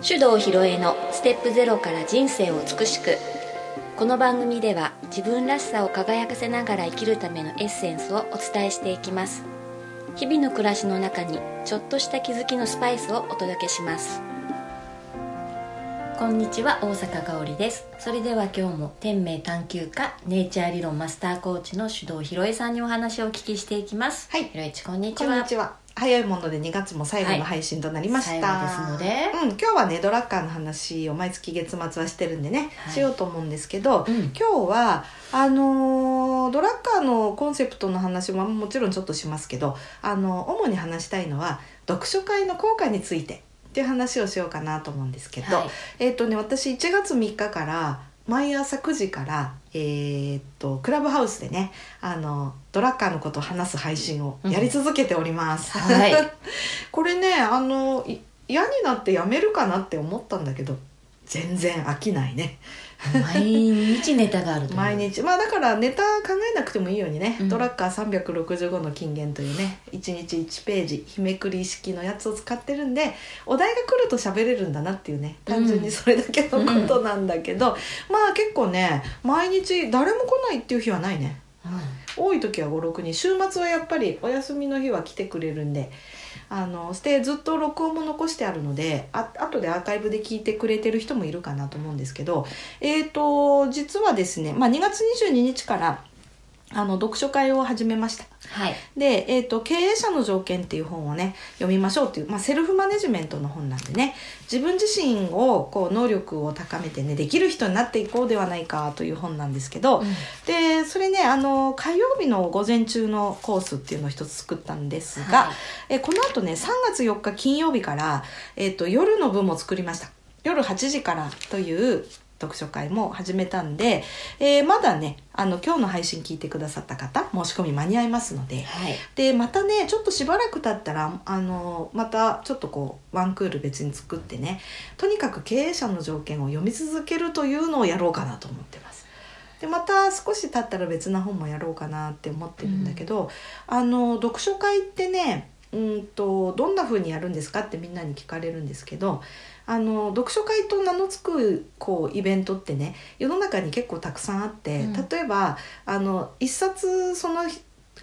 手動ひろえのステップゼロから人生を美しく。この番組では自分らしさを輝かせながら生きるためのエッセンスをお伝えしていきます。日々の暮らしの中にちょっとした気づきのスパイスをお届けします。こんにちは大阪香織です。それでは今日も天命探求家ネイチャー理論マスターコーチの手動ひろえさんにお話をお聞きしていきます。はい。ひろえちこんにちこんはにちは早いもので2月も最後の配信となりました、はいですので。うん、今日はねドラッカーの話を毎月月末はしてるんでね、はい。しようと思うんですけど、うん。今日はあのードラッカーのコンセプトの話ももちろんちょっとしますけどあの主に話したいのは読書会の効果についてっていう話をしようかなと思うんですけど、はい。えっ、とね私1月3日から毎朝9時から、えーっとクラブハウスでねあのドラッカーのことを話す配信をやり続けております。はい。これねあのい嫌になってやめるかなって思ったんだけど全然飽きないね毎日ネタがある毎日。まあだからネタ考えなくてもいいようにね、うん。ドラッカー365の金言というね。1日1ページ日めくり式のやつを使ってるんでお題が来ると喋れるんだなっていうね。単純にそれだけのことなんだけど、まあ結構ね毎日誰も来ないっていう日はないね。多い時は56人週末はやっぱりお休みの日は来てくれるんであのしてずっと録音も残してあるのであ後でアーカイブで聞いてくれてる人もいるかなと思うんですけどえー、と実はですね、まあ、2月22日からあの読書会を始めました。はい。で、えーと「経営者の条件」っていう本をね読みましょうっていう、まあ、セルフマネジメントの本なんでね自分自身をこう能力を高めてねできる人になっていこうではないかという本なんですけど、でそれねあの火曜日の午前中のコースっていうのを一つ作ったんですが、はい。えこの後ね3月4日金曜日から、えー、と夜の部も作りました。夜8時からという読書会も始めたんで、えーまだねあの今日の配信聞いてくださった方申し込み間に合いますのではいでまたねちょっとしばらく経ったらあのまたちょっとこうワンクール別に作ってねとにかく経営者の条件を読み続けるというのをやろうかなと思ってます。でまた少し経ったら別な本もやろうかなって思ってるんだけど、あの読書会ってねうんとどんな風にやるんですかってみんなに聞かれるんですけどあの読書会と名の付くこうイベントってね世の中に結構たくさんあって、うん。例えばあの一冊その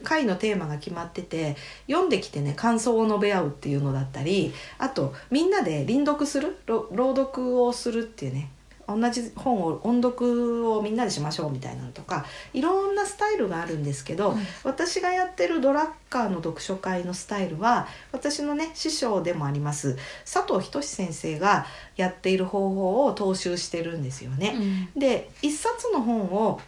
回のテーマが決まってて読んできてね感想を述べ合うっていうのだったりあとみんなで輪読するろ朗読をするっていうね同じ本を音読をみんなでしましょうみたいなのとかいろんなスタイルがあるんですけど、うん私がやってるドラッカーの読書会のスタイルは私のね師匠でもあります佐藤仁先生がやっている方法を踏襲してるんですよね。うんで一冊の本を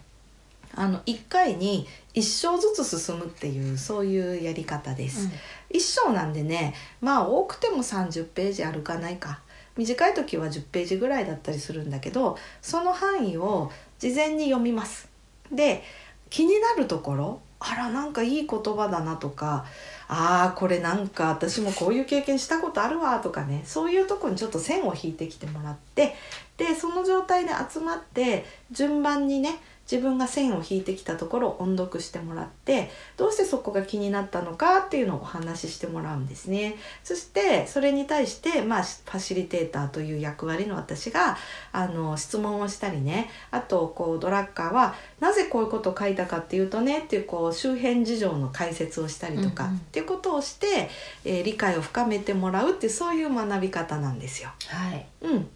あの1回に1章ずつ進むっていうそういうやり方です。一章なんでねまあ多くても30ページ歩かないか短い時は10ページぐらいだったりするんだけどその範囲を事前に読みます。で気になるところあらなんかいい言葉だなとかあーこれなんか私もこういう経験したことあるわとかねそういうとこにちょっと線を引いてきてもらってでその状態で集まって順番にね自分が線を引いてきたところを音読してもらってどうしてそこが気になったのかっていうのをお話ししてもらうんですね。そしてそれに対して、まあ、ファシリテーターという役割の私があの質問をしたりね。あとこうドラッカーはなぜこういうことを書いたかっていうとねっていうこう周辺事情の解説をしたりとか、うんうん。っていうことをして、えー理解を深めてもらうっていうそういう学び方なんですよ。はい。うん、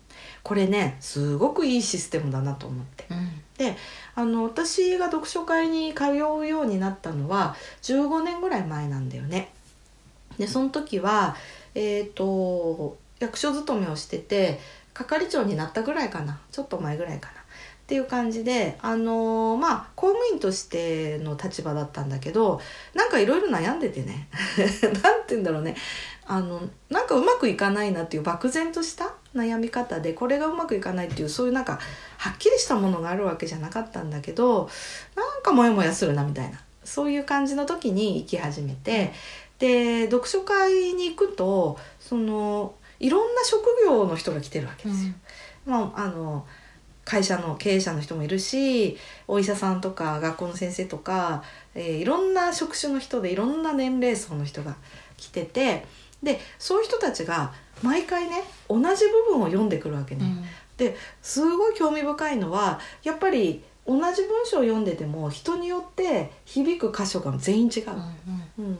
これねすごくいいシステムだなと思って。うんであの私が読書会に通うようになったのは15年ぐらい前なんだよね。でその時はえっ、と役所勤めをしてて係長になったぐらいかなちょっと前ぐらいかなっていう感じであのまあ公務員としての立場だったんだけどなんかいろいろ悩んでてね。なんて言うんだろうね。あのなんかうまくいかないなっていう漠然とした悩み方でこれがうまくいかないっていうそういうなんかはっきりしたものがあるわけじゃなかったんだけどなんかモヤモヤするなみたいな。そういう感じの時に生き始めてで読書会に行くとそのいろんな職業の人が来てるわけですよ。まああの会社の経営者の人もいるしお医者さんとか学校の先生とか、えーいろんな職種の人でいろんな年齢層の人が来ててでそういう人たちが毎回ね同じ部分を読んでくるわけね。ですごい興味深いのはやっぱり同じ文章を読んでても人によって響く箇所が全員違う。うんうん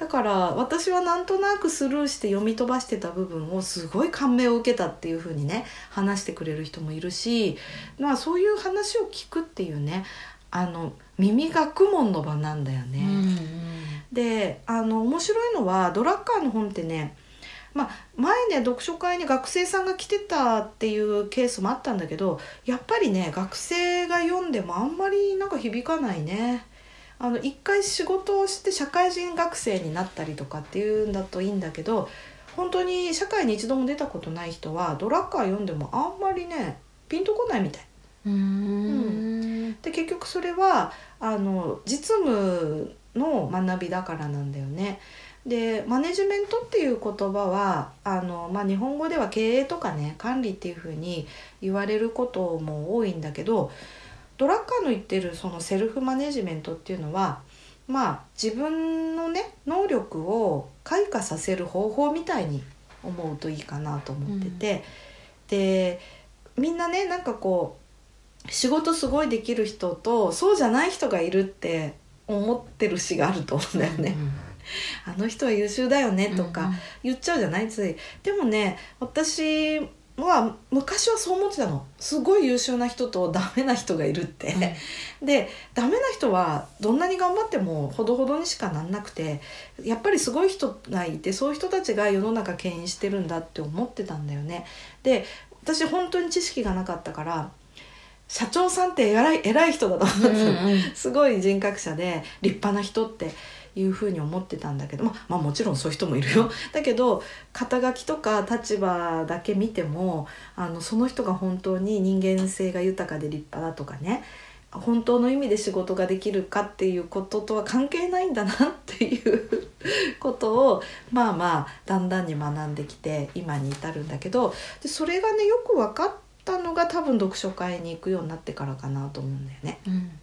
だから私はなんとなくスルーして読み飛ばしてた部分をすごい感銘を受けたっていう風にね話してくれる人もいるし、まあ、そういう話を聞くっていうねあの耳学問の場なんだようんね。であの面白いのはドラッカーの本ってねまあ、前ね読書会に学生さんが来てたっていうケースもあったんだけどやっぱりね学生が読んでもあんまりなんか響かないね。あの一回仕事をして社会人学生になったりとかっていうんだといいんだけど本当に社会に一度も出たことない人はドラッカー読んでもあんまりねピンとこないみたい。うんうんで結局それはあの実務の学びだからなんだよね。でマネジメントっていう言葉はあの、まあ、日本語では経営とかね管理っていうふうに言われることも多いんだけどドラッカーの言ってるそのセルフマネジメントっていうのはまあ自分のね能力を開花させる方法みたいに思うといいかなと思ってて、でみんなねなんかこう仕事すごいできる人とそうじゃない人がいるって思ってる詩があると思うんだよね。あの人は優秀だよねとか言っちゃうじゃない？つい。でもね私は昔はそう思ってたの。すごい優秀な人とダメな人がいるって。でダメな人はどんなに頑張ってもほどほどにしかなんなくてやっぱりすごい人がいてそういう人たちが世の中牽引してるんだって思ってたんだよね。で私本当に知識がなかったから社長さんって偉い偉い人だと思ってたの。すごい人格者で立派な人っていうふうに思ってたんだけど、まあ、もちろんそういう人もいるよ だけど肩書きとか立場だけ見てもあのその人が本当に人間性が豊かで立派だとかね本当の意味で仕事ができるかっていうこととは関係ないんだなっていう ことをまあまあだんだんに学んできて今に至るんだけどでそれがねよく分かったのが多分読書会に行くようになってからかなと思うんだよね。うん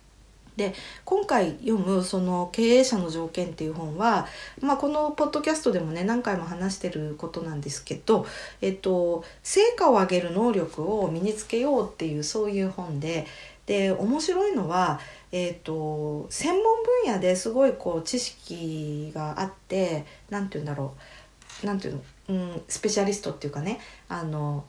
今回読むその経営者の条件っていう本は、まあ、このポッドキャストでもね何回も話してることなんですけど、えっと、成果を上げる能力を身につけようっていうそういう本でで面白いのは、えっと、専門分野ですごいこう知識があって何て言うんだろうなんていうの、うん、スペシャリストっていうかねあの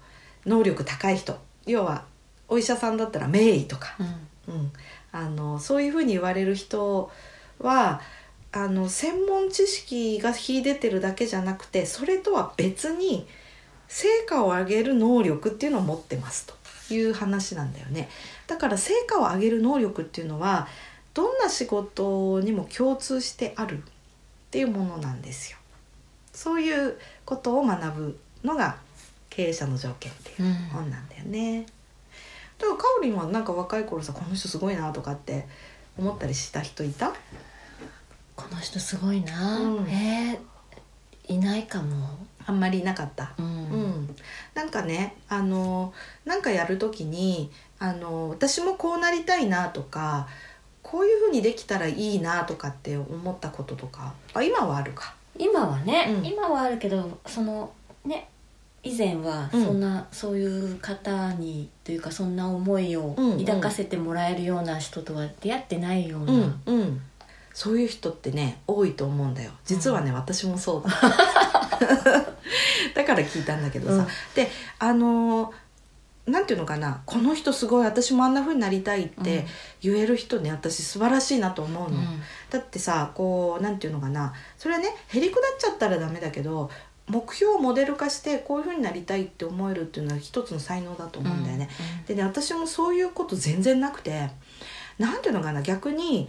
能力高い人。要はお医者さんだったら名医とか。うん。うん、あのそういうふうに言われる人はあの専門知識が秀でてるだけじゃなくてそれとは別に成果を上げる能力っていうのを持ってますという話なんだよね。だから成果を上げる能力っていうのはどんな仕事にも共通してあるっていうものなんですよ。そういうことを学ぶのが経営者の条件っていう本なんだよね。だからかおりんはなんか若い頃さこの人すごいなとかって思ったりした人いた？この人すごいな、うん。えーいないかも。あんまりいなかった。うん。うん、なんかねあのなんかやる時にあの私もこうなりたいなとかこういうふうにできたらいいなとかって思ったこととかあ今はあるか。今はね、うん。今はあるけどそのね以前はうん。そんな、そういう方にというかそんな思いをうんうん。抱かせてもらえるような人とは出会ってないような、うんうん、そういう人ってね多いと思うんだよ。実はね、私もそうだ。だから聞いたんだけどさ、うん。であのーなんていうのかな。この人すごい私もあんな風になりたいって言える人ね私素晴らしいなと思うの、だってさこうなんていうのかな。それはねへりくだっちゃったらダメだけど目標をモデル化してこういう風になりたいって思えるっていうのは一つの才能だと思うんだよね。でね私もそういうこと全然なくてなんていうのかな逆にじ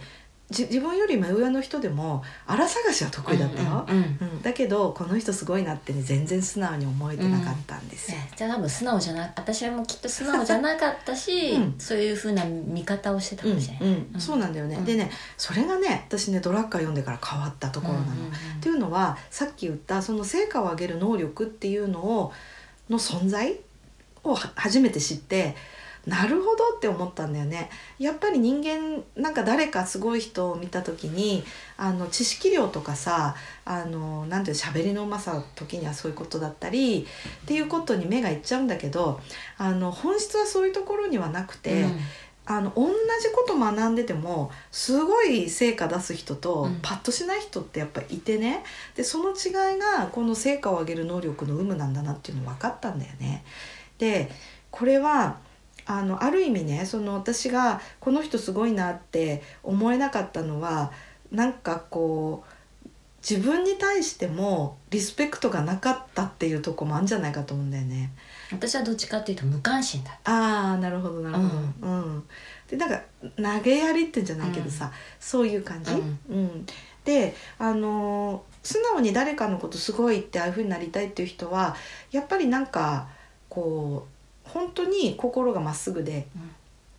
自分より目上の人でも荒探しは得意だったよ、うんうんうん。うん。だけどこの人すごいなってね全然素直に思えてなかったんですよ。ねじゃあ多分素直じゃな私はもうきっと素直じゃなかったし、うん。そういうふうな見方をしてたかもしれない、うん。うん。そうなんだよね、うん。でねそれがね私ねドラッカー読んでから変わったところなの。うんうんうん。っていうのはさっき言ったその成果を上げる能力っていうのをの存在をは初めて知ってなるほどって思ったんだよね。やっぱり人間なんか誰かすごい人を見た時にあの知識量とかさあのなんていう喋りのうまさ時にはそういうことだったりっていうことに目がいっちゃうんだけどあの本質はそういうところにはなくて、うん。あの同じこと学んでてもすごい成果出す人と、うん。パッとしない人ってやっぱいてね。でその違いがこの成果を上げる能力の有無なんだなっていうの分かったんだよね。でこれはあのある意味ねその私がこの人すごいなって思えなかったのはなんかこう自分に対してもリスペクトがなかったっていうとこもあるんじゃないかと思うんだよね。私はどっちかっていうと無関心だああなるほどなるほど、うん。でなんか投げやりってんじゃないけどさ、そういう感じ、うん。うん。であのー素直に誰かのことすごいってああいうふうになりたいっていう人はやっぱりなんかこう本当に心がまっすぐで、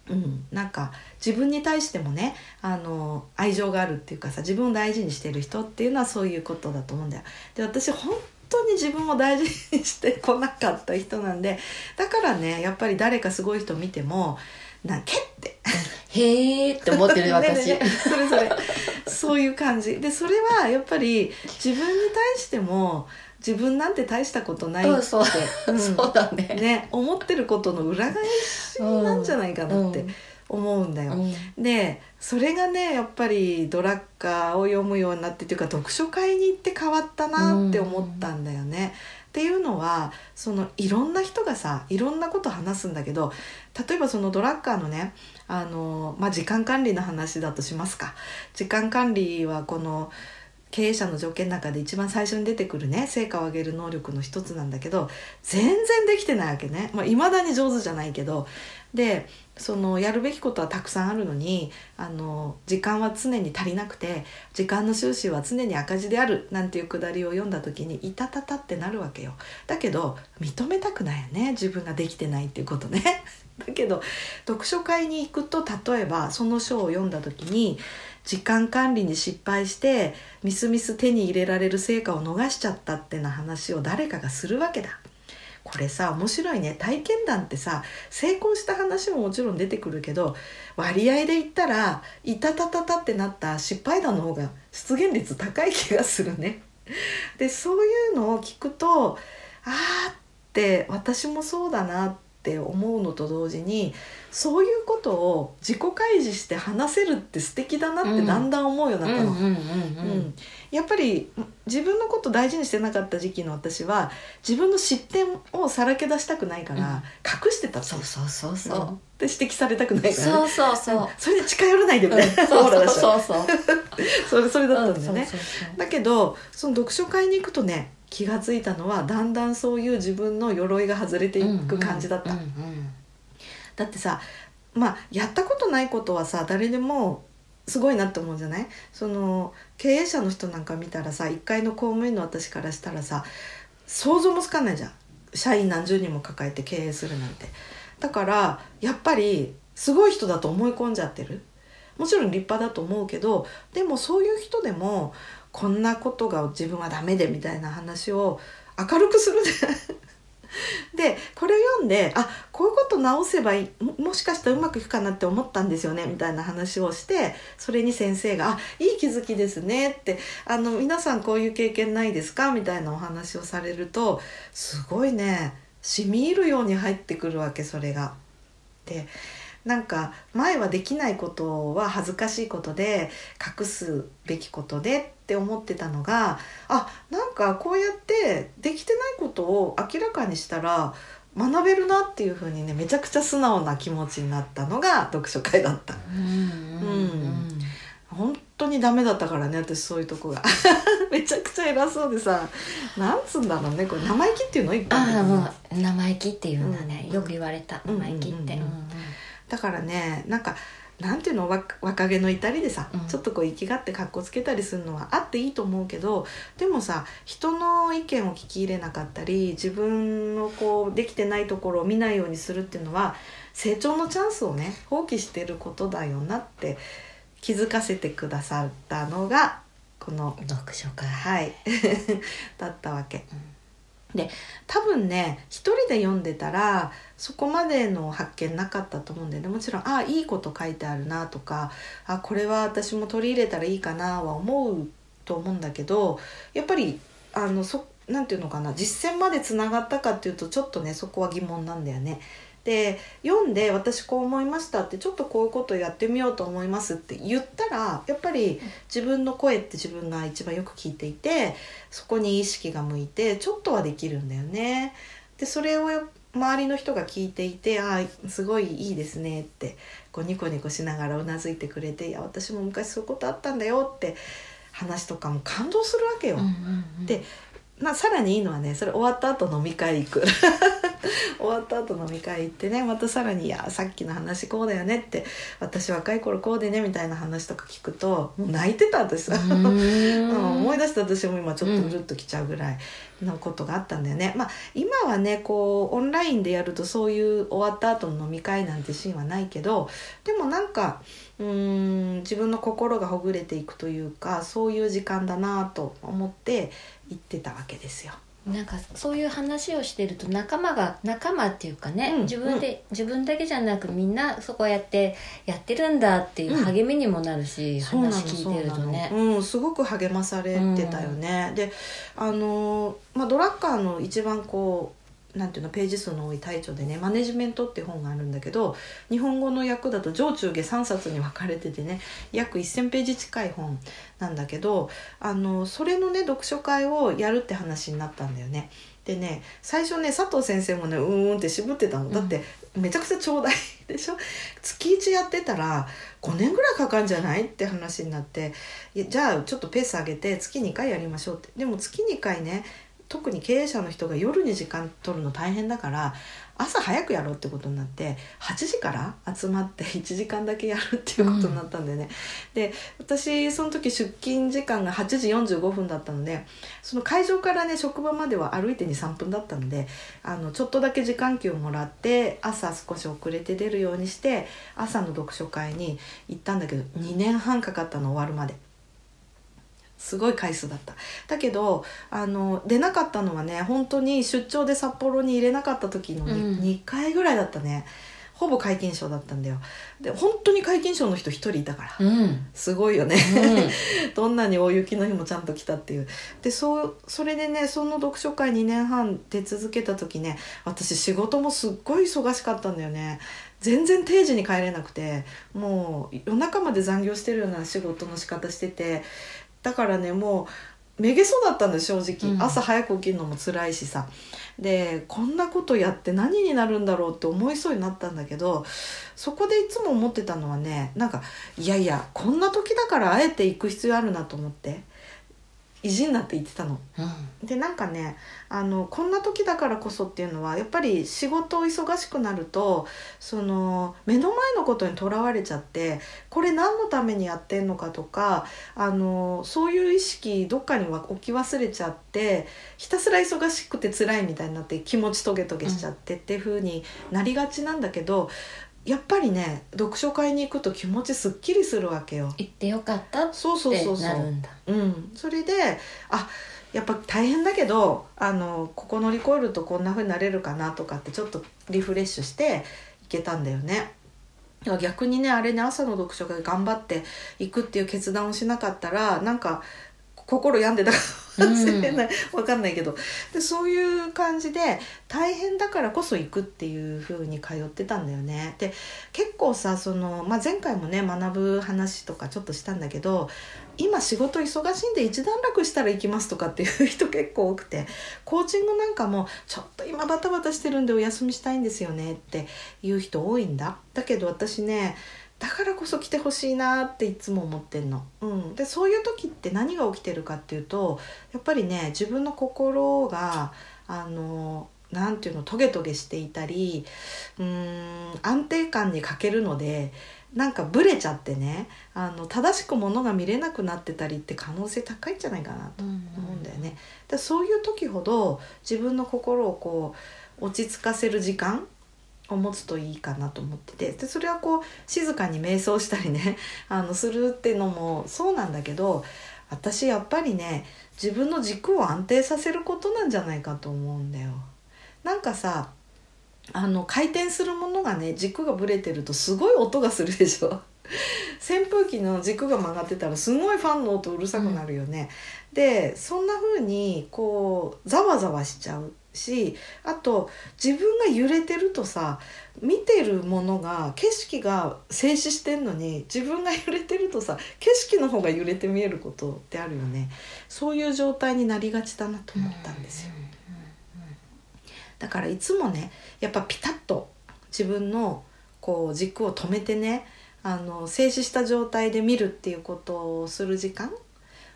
うん、なんか自分に対してもねあの愛情があるっていうかさ自分を大事にしてる人っていうのはそういうことだと思うんだよ。で私本当に自分を大事にしてこなかった人なんでだからねやっぱり誰かすごい人見ても「なんけ?」って。へーって思ってる 私ねねね。それそれ。そういう感じ。でそれはやっぱり自分に対しても自分なんて大したことないって、うんそううん。そうだね。ね思ってることの裏返しなんじゃないかなって思うんだよ。うん。でそれがねやっぱりドラッカーを読むようになってっていうか読書会に行って変わったなって思ったんだよね。っていうのはそのいろんな人がさいろんなこと話すんだけど例えばそのドラッカーのねあの、まあ、時間管理の話だとしますか。時間管理はこの経営者の条件の中で一番最初に出てくるね成果を上げる能力の一つなんだけど全然できてないわけね。いまあ、未だに上手じゃないけど。でそのやるべきことはたくさんあるのにあの時間は常に足りなくて時間の収支は常に赤字であるなんていうくだりを読んだ時にいたたたってなるわけよ。だけど認めたくないよね。自分ができてないっていうことね。だけど読書会に行くと例えばその書を読んだ時に時間管理に失敗してみすみす手に入れられる成果を逃しちゃったってな話を誰かがするわけだ。これさ面白いね体験談ってさ成功した話ももちろん出てくるけど割合で言ったら「いたたたた」ってなった失敗談の方が出現率高い気がするね。でそういうのを聞くとあーって私もそうだなって思うのと同時にそういうことを自己開示して話せるって素敵だなってだんだん思うようになったの。うんうんうんうんやっぱり自分のこと大事にしてなかった時期の私は自分の失点をさらけ出したくないから隠してたってそうそうそうそう。ん。うで指摘されたくないから、ね、そうそうそう。それで近寄らないでみたいな、そうオーラ出したそうそうそれそれだったんだよね、そうそうそう。だけどその読書会に行くとね気がついたのはだんだんそういう自分の鎧が外れていく感じだった、うんうんだってさまあやったことないことはさ誰でもすごいなって思うじゃない？その経営者の人なんか見たらさ1階の公務員の私からしたらさ想像もつかないじゃん。社員何十人も抱えて経営するなんて。だからやっぱりすごい人だと思い込んじゃってる。もちろん立派だと思うけどでもそういう人でもこんなことが自分はダメでみたいな話を明るくする でこれ読んであこういうこと直せばいいももしかしたらうまくいくかなって思ったんですよねみたいな話をしてそれに先生が「あいい気づきですね」ってあの「皆さんこういう経験ないですか?」みたいなお話をされるとすごいね染み入るように入ってくるわけそれが。でなんか前はできないことは恥ずかしいことで隠すべきことでって思ってたのがあなんかこうやってできてないことを明らかにしたら学べるなっていうふうにねめちゃくちゃ素直な気持ちになったのが読書会だった。うんうん本当にダメだったからね私そういうとこが。めちゃくちゃ偉そうでさなんつうんだろうねこれ生意気っていうの？一般的あもう生意気っていうんだね、うん。よく言われた。うん生意気って、だからねなんかなんていうのわ若気の至りでさ、うん。ちょっとこう生きがって格好つけたりするのはあっていいと思うけどでもさ人の意見を聞き入れなかったり自分のこうできてないところを見ないようにするっていうのは成長のチャンスをね放棄してることだよなって気づかせてくださったのがこの読書会、はい。だったわけ。で多分ね一人で読んでたらそこまでの発見なかったと思うんだよねもちろんああいいこと書いてあるなとかあこれは私も取り入れたらいいかなは思うと思うんだけどやっぱりあのそなんていうのかな実践までつながったかっていうとちょっとねそこは疑問なんだよね。で読んで私こう思いましたってちょっとこういうことをやってみようと思いますって言ったらやっぱり自分の声って自分が一番よく聞いていてそこに意識が向いてちょっとはできるんだよね。でそれを周りの人が聞いていて「ああすごいいいですね」ってこうニコニコしながらうなずいてくれて「いや私も昔そういうことあったんだよ」って話とかも感動するわけよ。でまあ、さらにいいのはねそれ終わった後飲み会行く。終わった後飲み会行ってねまたさらに「いやさっきの話こうだよね」って「私若い頃こうでね」みたいな話とか聞くともう泣いてたんです。思い出した私も今ちょっとうるっときちゃうぐらいのことがあったんだよね。まあ今はねこうオンラインでやるとそういう終わった後の飲み会なんてシーンはないけどでもなんかうーん自分の心がほぐれていくというかそういう時間だなと思って行ってたわけですよ。なんかそういう話をしてると仲間が仲間っていうかね、うん自分で、自分だけじゃなくみんなそこやってやってるんだっていう励みにもなるし、そうなの話聞いてるとね。うん、すごく励まされてたよね、であの、まあ、ドラッカーの一番こうなんていうのページ数の多い大著でね「マネジメント」って本があるんだけど日本語の訳だと上中下3冊に分かれててね約1,000ページ近い本なんだけどあのそれのね読書会をやるって話になったんだよね。でね最初ね佐藤先生もねうーんって渋ってたの。だってめちゃくちゃちょうだいでしょ？月1やってたら5年ぐらいかかるんじゃない？って話になってじゃあちょっとペース上げて月2回やりましょうって。でも月2回ね特に経営者の人が夜に時間取るの大変だから朝早くやろうってことになって8時から集まって 1時間だけやるっていうことになったんだよね。で私その時出勤時間が8時45分だったのでその会場からね職場までは歩いて23分だったのであのちょっとだけ時間給をもらって朝少し遅れて出るようにして朝の読書会に行ったんだけど2年半かかったの終わるまで。すごい回数だった。だけどあの出なかったのはね本当に出張で札幌に入れなかった時の 2,、うん。2回ぐらいだったね。ほぼ皆勤賞だったんだよ。で本当に皆勤賞の人1人いたから、うん、すごいよね、う どんなに大雪の日もちゃんと来たっていう。でそうそれでねその読書会2年半出続けた時ね私仕事もすっごい忙しかったんだよね。全然定時に帰れなくてもう夜中まで残業してるような仕事の仕方しててだからねもうめげそうだったんです正直、うん。朝早く起きるのも辛いしさ。でこんなことやって何になるんだろうって思いそうになったんだけどそこでいつも思ってたのはねなんかいやいやこんな時だからあえて行く必要あるなと思って意地になって言ってたの。んでなんかねあのこんな時だからこそっていうのはやっぱり仕事忙しくなるとその目の前のことにとらわれちゃってこれ何のためにやってんのかとかあのそういう意識どっかには置き忘れちゃってひたすら忙しくて辛いみたいになって気持ちトゲトゲしちゃってっていう風になりがちなんだけど、やっぱりね読書会に行くと気持ちすっきりするわけよ。行ってよかったっそうそうてそうそうなるんだうん、それであやっぱ大変だけどあのここ乗り越えるとこんな風になれるかなとかってちょっとリフレッシュしていけたんだよね。逆にねあれね朝の読書会頑張っていくっていう決断をしなかったらなんか心病んでたかもしれない、わかんないけど。でそういう感じで大変だからこそ行くっていう風に通ってたんだよね。で結構さその、まあ、前回もね学ぶ話とかちょっとしたんだけど今仕事忙しいんで一段落したら行きますとかっていう人結構多くてコーチングなんかもちょっと今バタバタしてるんでお休みしたいんですよねっていう人多いんだ。だけど私ねだからこそ来てほしいなっていつも思ってんの。うん、でそういう時って何が起きてるかっていうとやっぱりね自分の心があのなんていうのトゲトゲしていたりうーん安定感に欠けるのでなんかブレちゃってねあの正しくものが見れなくなってたりって可能性高いんじゃないかなと思うんだよね。でそういう時ほど自分の心をこう落ち着かせる時間を持つといいかなと思っててでそれはこう静かに瞑想したりね あのするっていうのもそうなんだけど私やっぱりね自分の軸を安定させることなんじゃないかと思うんだよ。なんかさあの回転するものがね軸がぶれてるとすごい音がするでしょ 扇風機の軸が曲がってたらすごいファンの音うるさくなるよね、うん、でそんな風にこうざわざわしちゃうしあと自分が揺れてるとさ見てるものが景色が静止してんのに自分が揺れてるとさ景色の方が揺れて見えることってあるよねそういう状態になりがちだなと思ったんですよ。だからいつもねやっぱピタッと自分のこう軸を止めてねあの静止した状態で見るっていうことをする時間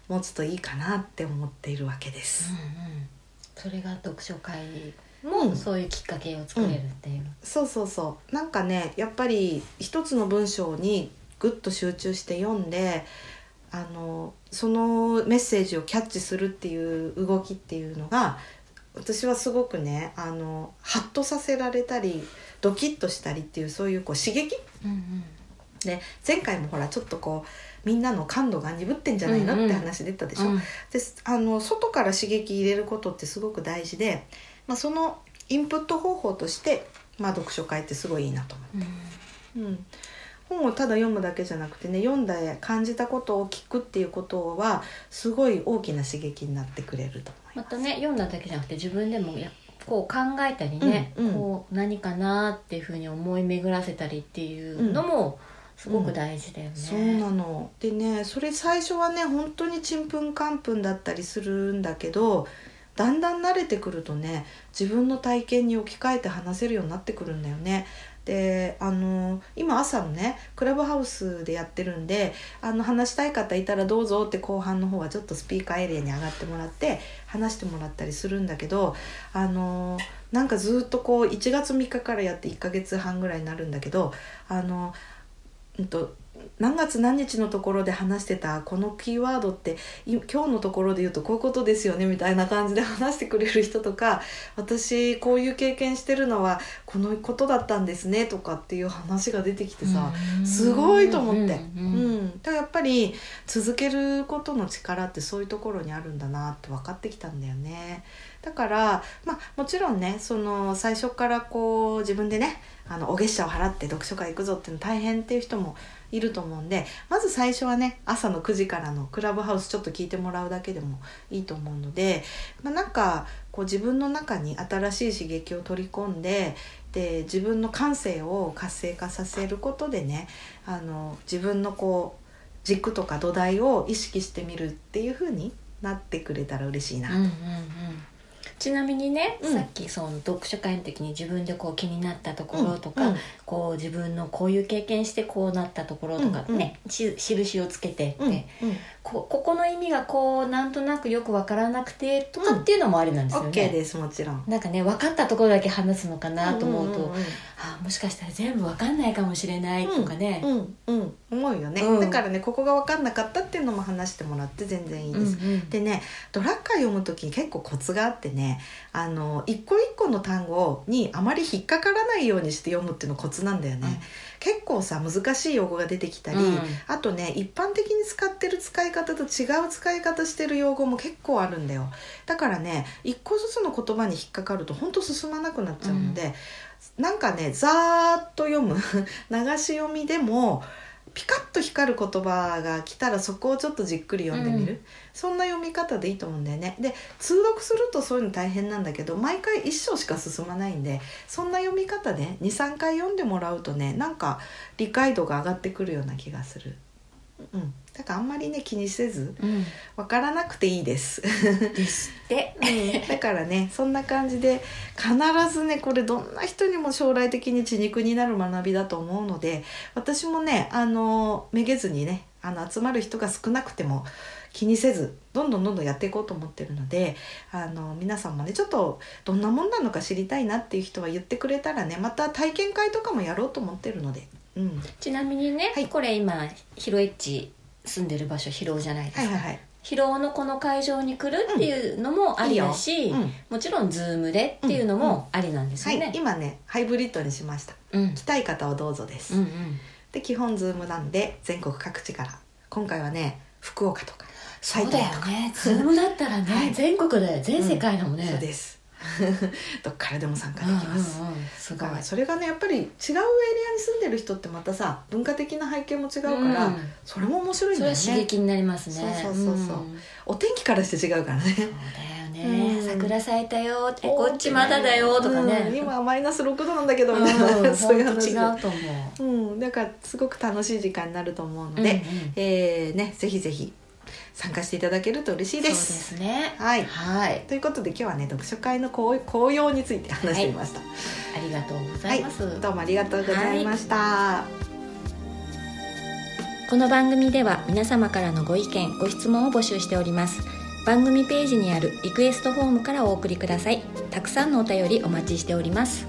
持つといいかなって思っているわけです。うんうん。それが読書会もそういうきっかけを作れるっていう、うん、そうそうそう。なんかねやっぱり一つの文章にぐっと集中して読んであのそのメッセージをキャッチするっていう動きっていうのが私はすごくねあのハッとさせられたりドキッとしたりっていうそういうこう刺激、うんうん、で前回もほらちょっとこうみんなの感度が鈍ってんじゃないのって話出たでしょ、うんうん、であの外から刺激入れることってすごく大事で、まあ、そのインプット方法として、まあ、読書会ってすごいいいなと思って。うん、うん。本をただ読むだけじゃなくてね読んだ感じたことを聞くっていうことはすごい大きな刺激になってくれると思います。またね読んだだけじゃなくて自分でもやこう考えたりね、うんうん、こう何かなっていうふうに思い巡らせたりっていうのも、うんすごく大事だよね、うん、そうなの。でねそれ最初はね本当にちんぷんかんぷんだったりするんだけどだんだん慣れてくるとね自分の体験に置き換えて話せるようになってくるんだよね。であの今朝のねクラブハウスでやってるんであの話したい方いたらどうぞって後半の方はちょっとスピーカーエリアに上がってもらって話してもらったりするんだけどあのなんかずっとこう1月3日からやって1ヶ月半ぐらいになるんだけどあのうんと何月何日のところで話してたこのキーワードって今日のところで言うとこういうことですよねみたいな感じで話してくれる人とか私こういう経験してるのはこのことだったんですねとかっていう話が出てきてさすごいと思って、うん、うん、だからやっぱり続けることの力ってそういうところにあるんだなって分かってきたんだよね。だからまあもちろんねその最初からこう自分でねあのお月謝を払って読書会行くぞっていうの大変っていう人もいると思うんでまず最初はね朝の9時からのクラブハウスちょっと聞いてもらうだけでもいいと思うので、まあ、なんかこう自分の中に新しい刺激を取り込んでで自分の感性を活性化させることでねあの自分のこう軸とか土台を意識してみるっていう風になってくれたら嬉しいなと。うんうんうんちなみにね、うん、さっきその読書会の時に自分でこう気になったところとか、うん、こう自分のこういう経験してこうなったところとかね、うん、印をつけてって、こここの意味がこうなんとなくよく分からなくてとかっていうのもありなんですよね。OK ですもちろん。なんかね分かったところだけ話すのかなと思うと、うんうんうん、あもしかしたら全部分かんないかもしれないとかね。うんうん、思うよね、だからねここが分かんなかったっていうのも話してもらって全然いいです。うんうん、でねドラッカー読む時に結構コツがあってねあの一個一個の単語にあまり引っかからないようにして読むっていうのコツなんだよね。結構さ難しい用語が出てきたり、うん、あとね一般的に使ってる使い方と違う使い方してる用語も結構あるんだよ。だからね一個ずつの言葉に引っかかるとほんと進まなくなっちゃうので、うん、なんかねざーっと読む 流し読みでもピカッと光る言葉が来たらそこをちょっとじっくり読んでみる、うん、そんな読み方でいいと思うんだよね。で通読するとそういうの大変なんだけど毎回一章しか進まないんでそんな読み方で23回読んでもらうとねなんか理解度が上がってくるような気がする。うん、だからあんまりね気にせず、うん、分からなくていいです。ですって、うん、だからねそんな感じで必ずねこれどんな人にも将来的に血肉になる学びだと思うので私もねあのめげずにねあの集まる人が少なくても気にせずどんどんどんどんやっていこうと思ってるのであの皆さんもねちょっとどんなもんなのか知りたいなっていう人は言ってくれたらねまた体験会とかもやろうと思ってるので。うん、ちなみにね、はい、これ今ひろえっち住んでる場所広尾じゃないです。か、はいはいはい、広尾のこの会場に来るっていうのもありだし、うん。いいもちろんズームでっていうのもありなんですよね、はい、今ねハイブリッドにしました、うん、来たい方はどうぞです、うんうん、で基本ズームなんで全国各地から今回はね福岡とかそうだよね。ズームだったらね、はい。全国で全世界のもね、そうです どっからでも参加できます、うんうんうんすごい。それがねやっぱり違うエリアに住んでる人ってまたさ文化的な背景も違うから、うん。それも面白いんそれはだよね。刺激になりますね。そうそうそうそう。ん。お天気からして違うからね。そうだよね、うん。桜咲いたよえこっちまだだよとかね、うん今はマイナス6度なんだけどうんみたいな、本 そういう当話違うと思う。うん、だからすごく楽しい時間になると思うので、うんうん。えーね、ぜひぜひ参加していただけると嬉しいです。そうですね。はい。はい。ということで今日はね読書会の紅紅葉について話してみました。ありがとうござはいいます、どうもありがとうございました。この番組では皆様からのご意見ご質問を募集しております。番組ページにあるリクエストフォームからお送りください。たくさんのお便りお待ちしております